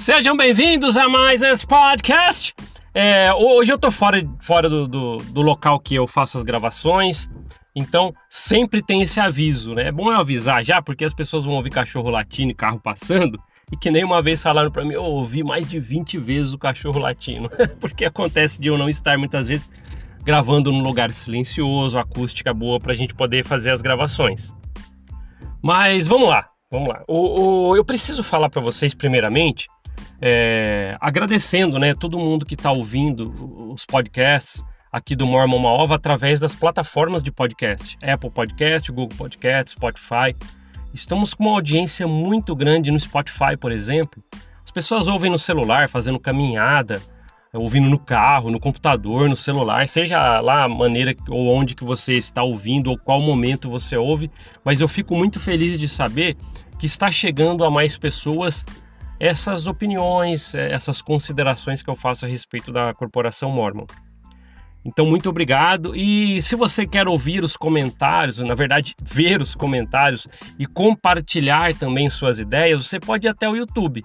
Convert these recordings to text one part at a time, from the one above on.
Sejam bem-vindos a mais esse podcast. É, hoje eu tô fora, fora do, do, do, local que eu faço as gravações, então sempre tem esse aviso, né? É bom eu avisar já, porque as pessoas vão ouvir cachorro latindo e carro passando, e que nem uma vez falaram para mim, eu ouvi mais de 20 vezes o cachorro latindo, porque acontece de eu não estar muitas vezes gravando num lugar silencioso, acústica boa para a gente poder fazer as gravações. Mas vamos lá, vamos lá. O, o eu preciso falar para vocês primeiramente é, agradecendo né, todo mundo que está ouvindo os podcasts aqui do Mormon Maova através das plataformas de podcast, Apple Podcast, Google Podcast, Spotify. Estamos com uma audiência muito grande no Spotify, por exemplo. As pessoas ouvem no celular, fazendo caminhada, ouvindo no carro, no computador, no celular, seja lá a maneira ou onde que você está ouvindo ou qual momento você ouve, mas eu fico muito feliz de saber que está chegando a mais pessoas essas opiniões, eh, essas considerações que eu faço a respeito da Corporação Mormon. Então, muito obrigado. E se você quer ouvir os comentários, na verdade, ver os comentários e compartilhar também suas ideias, você pode ir até o YouTube.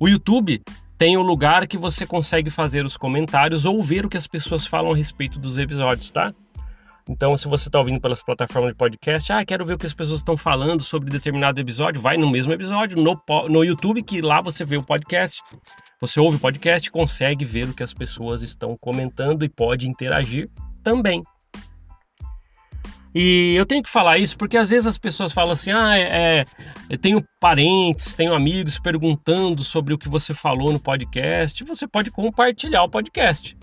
O YouTube tem o um lugar que você consegue fazer os comentários ou ver o que as pessoas falam a respeito dos episódios, tá? Então, se você está ouvindo pelas plataformas de podcast, ah, quero ver o que as pessoas estão falando sobre determinado episódio, vai no mesmo episódio, no, no YouTube, que lá você vê o podcast. Você ouve o podcast, consegue ver o que as pessoas estão comentando e pode interagir também. E eu tenho que falar isso porque às vezes as pessoas falam assim: ah, é, é, eu tenho parentes, tenho amigos perguntando sobre o que você falou no podcast. Você pode compartilhar o podcast.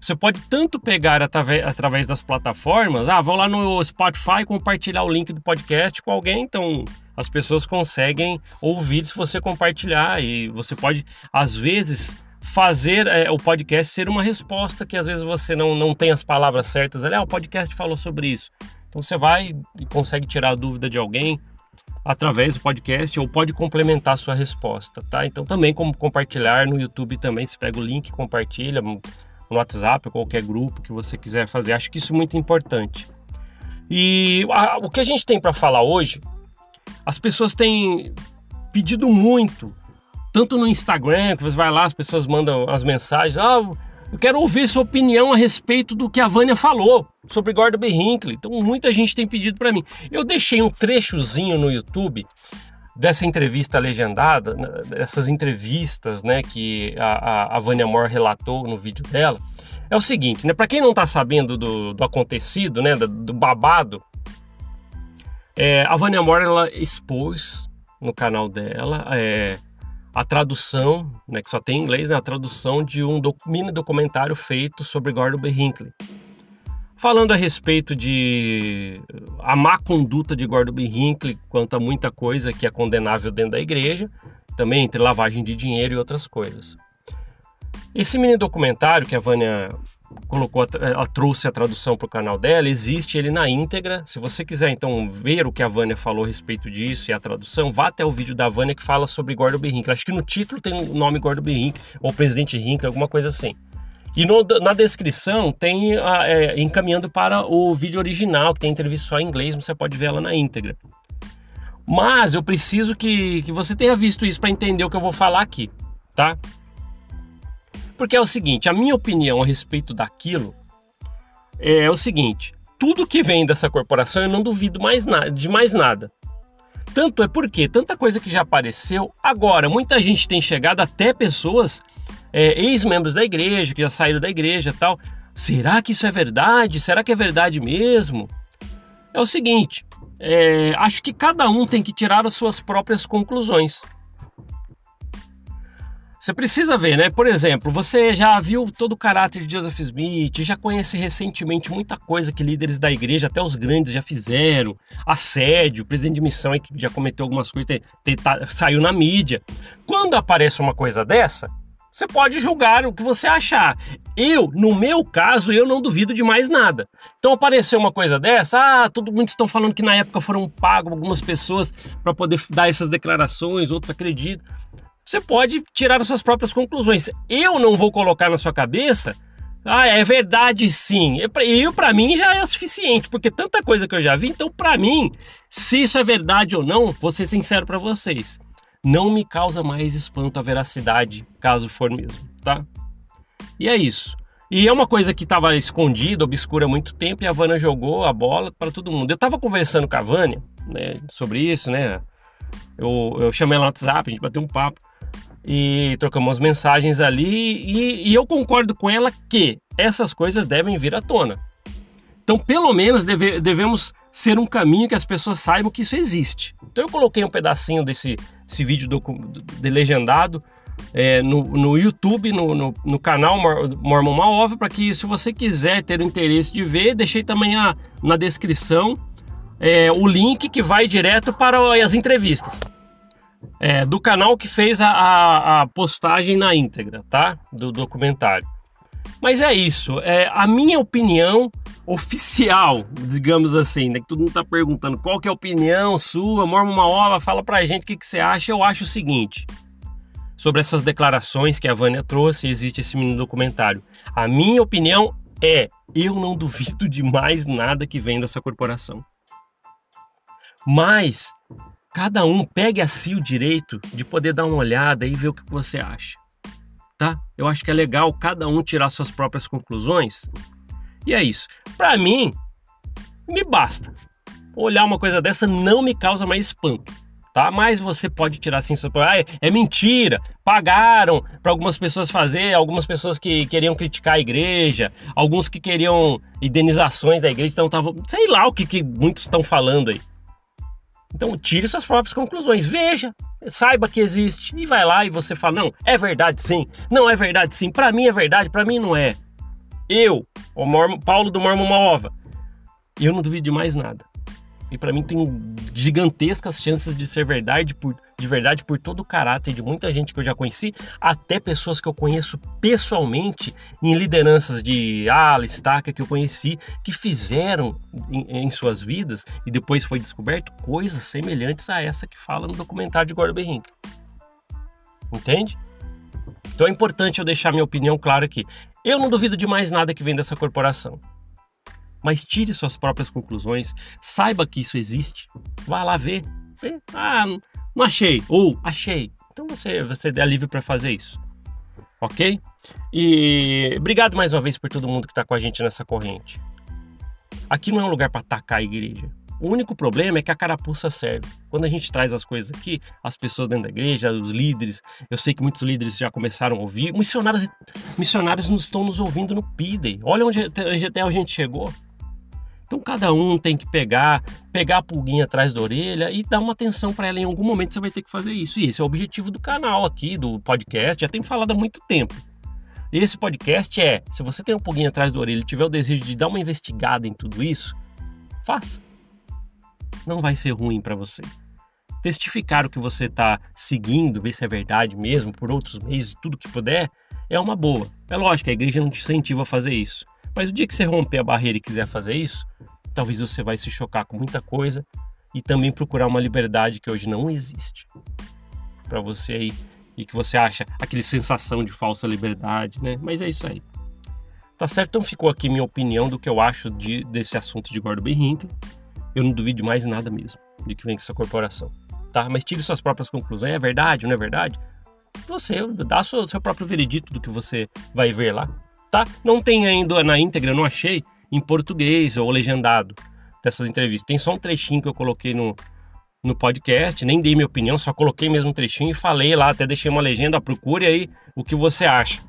Você pode tanto pegar através, das plataformas, ah, vou lá no Spotify compartilhar o link do podcast com alguém, então as pessoas conseguem ouvir se você compartilhar e você pode, às vezes, fazer é, o podcast ser uma resposta que às vezes você não, não tem as palavras certas ali, ah, o podcast falou sobre isso. Então você vai e consegue tirar a dúvida de alguém através do podcast ou pode complementar a sua resposta, tá? Então também como compartilhar no YouTube também, você pega o link, compartilha, no WhatsApp qualquer grupo que você quiser fazer. Acho que isso é muito importante. E a, o que a gente tem para falar hoje, as pessoas têm pedido muito, tanto no Instagram, que você vai lá, as pessoas mandam as mensagens, ah, eu quero ouvir sua opinião a respeito do que a Vânia falou sobre Gordon B. Hinckley. Então muita gente tem pedido para mim. Eu deixei um trechozinho no YouTube dessa entrevista legendada, né, essas entrevistas né, que a, a, a Vânia Moore relatou no vídeo dela, é o seguinte, né? Para quem não está sabendo do, do, acontecido, né, do, do babado, é, a Vânia Moore ela expôs no canal dela é, a tradução, né, que só tem em inglês, né, a tradução de um mini documentário feito sobre Gordon B. Hinckley falando a respeito de a má conduta de Gordon B. Hinckley quanto a muita coisa que é condenável dentro da igreja, também entre lavagem de dinheiro e outras coisas. Esse mini documentário que a Vânia colocou, ela trouxe a tradução para o canal dela, existe ele na íntegra. Se você quiser então ver o que a Vânia falou a respeito disso e a tradução, vá até o vídeo da Vânia que fala sobre Gordon B. Hinckley. Acho que no título tem o nome Gordon B. Hinckley ou Presidente Hinckley, alguma coisa assim. E no, na descrição tem é, encaminhando para o vídeo original, que tem entrevista só em inglês, você pode ver ela na íntegra. Mas eu preciso que, que você tenha visto isso para entender o que eu vou falar aqui, tá? Porque é o seguinte, a minha opinião a respeito daquilo é o seguinte: tudo que vem dessa corporação eu não duvido mais nada, de mais nada. Tanto é porque tanta coisa que já apareceu, agora muita gente tem chegado, até pessoas é, ex-membros da igreja, que já saíram da igreja tal. Será que isso é verdade? Será que é verdade mesmo? É o seguinte, é, acho que cada um tem que tirar as suas próprias conclusões. Você precisa ver, né? Por exemplo, você já viu todo o caráter de Joseph Smith, já conhece recentemente muita coisa que líderes da igreja, até os grandes, já fizeram. Assédio, presidente de missão que já cometeu algumas coisas, tá, saiu na mídia. Quando aparece uma coisa dessa, você pode julgar o que você achar. Eu, no meu caso, eu não duvido de mais nada. Então apareceu uma coisa dessa, ah, todo mundo estão falando que na época foram pagos algumas pessoas para poder dar essas declarações, outros acreditam. Você pode tirar as suas próprias conclusões. Eu não vou colocar na sua cabeça, ah, é verdade sim. E para mim já é o suficiente, porque tanta coisa que eu já vi, então para mim, se isso é verdade ou não, vou ser sincero para vocês não me causa mais espanto a veracidade, caso for mesmo, tá? E é isso. E é uma coisa que estava escondida, obscura há muito tempo, e a Vânia jogou a bola para todo mundo. Eu estava conversando com a Vânia né, sobre isso, né? Eu, eu chamei ela no WhatsApp, a gente bateu um papo e trocamos mensagens ali, e, e eu concordo com ela que essas coisas devem vir à tona. Então, pelo menos deve, devemos ser um caminho que as pessoas saibam que isso existe. Então, eu coloquei um pedacinho desse, desse vídeo do, de legendado é, no, no YouTube, no, no, no canal Mormon Maova, para que se você quiser ter o interesse de ver, deixei também a, na descrição é, o link que vai direto para as entrevistas. É, do canal que fez a, a, a, postagem na íntegra, tá? Do documentário. Mas é isso. É, a minha opinião oficial, digamos assim, né? Que todo mundo tá perguntando qual que é a opinião sua, Mormon Maova, fala pra gente o que, que você acha. Eu acho o seguinte sobre essas declarações que a Vânia trouxe, existe esse mini documentário. A minha opinião é: eu não duvido de mais nada que vem dessa corporação. Mas cada um pegue a si o direito de poder dar uma olhada e ver o que você acha. Tá? Eu acho que é legal cada um tirar suas próprias conclusões. E é isso. Para mim, me basta. Olhar uma coisa dessa não me causa mais espanto tá? Mas você pode tirar assim, ah, é mentira, pagaram para algumas pessoas fazer, algumas pessoas que queriam criticar a igreja, alguns que queriam indenizações da igreja, então tava, sei lá o que, que muitos estão falando aí. Então tire suas próprias conclusões, veja, saiba que existe e vai lá e você fala, não, é verdade sim, não é verdade sim, para mim é verdade, para mim não é. Eu, o Paulo do Mormon Maova, eu não duvido de mais nada. E para mim tem gigantescas chances de ser verdade por, de verdade por todo o caráter de muita gente que eu já conheci, até pessoas que eu conheço pessoalmente em lideranças de ala, estaca que eu conheci, que fizeram em, em, suas vidas e depois foi descoberto coisas semelhantes a essa que fala no documentário de Gordon Berrink. Entende? Então é importante eu deixar minha opinião clara aqui. Eu não duvido de mais nada que vem dessa corporação mas tire suas próprias conclusões, saiba que isso existe, vá lá ver. Ah, não achei, ou achei. Então você, você é livre para fazer isso, ok? E obrigado mais uma vez por todo mundo que está com a gente nessa corrente. Aqui não é um lugar para atacar a igreja. O único problema é que a carapuça serve. Quando a gente traz as coisas aqui, as pessoas dentro da igreja, os líderes, eu sei que muitos líderes já começaram a ouvir. Missionários, missionários estão nos ouvindo no PIDEI. Olha onde até a gente chegou. Então cada um tem que pegar, pegar a pulguinha atrás da orelha e dar uma atenção para ela. Em algum momento você vai ter que fazer isso. E esse é o objetivo do canal aqui, do podcast. Já tem falado há muito tempo. Esse podcast é: se você tem um pulguinha atrás da orelha e tiver o desejo de dar uma investigada em tudo isso, faça. Não vai ser ruim para você. Testificar o que você está seguindo, ver se é verdade mesmo, por outros meios, tudo que puder, é uma boa. É lógico, a igreja não te incentiva a fazer isso. Mas o dia que você romper a barreira e quiser fazer isso, talvez você vai se chocar com muita coisa e também procurar uma liberdade que hoje não existe para você aí e que você acha aquele sensação de falsa liberdade, né? Mas é isso aí. Tá certo? Então ficou aqui minha opinião do que eu acho de, desse assunto de Gordon B. Hinckley. Eu não duvido mais nada mesmo de que vem com essa corporação, tá? Mas tire suas próprias conclusões. É verdade, não é verdade? Você dá seu, seu próprio veredito do que você vai ver lá tá? Não tem ainda na íntegra, não achei em português ou legendado dessas entrevistas. Tem só um trechinho que eu coloquei no, no podcast, nem dei minha opinião, só coloquei mesmo um trechinho e falei lá, até deixei uma legenda, procure aí o que você acha.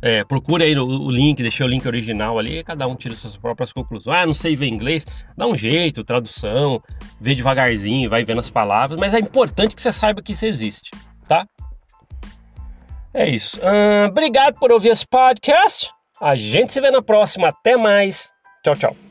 É, procure aí o, o, link, deixei o link original ali, cada um tira suas próprias conclusões. Ah, não sei ver inglês, dá um jeito, tradução, vê devagarzinho, vai vendo as palavras, mas é importante que você saiba que isso existe, tá? É isso. Obrigado por ouvir esse podcast. A gente se vê na próxima. Até mais. Tchau, tchau.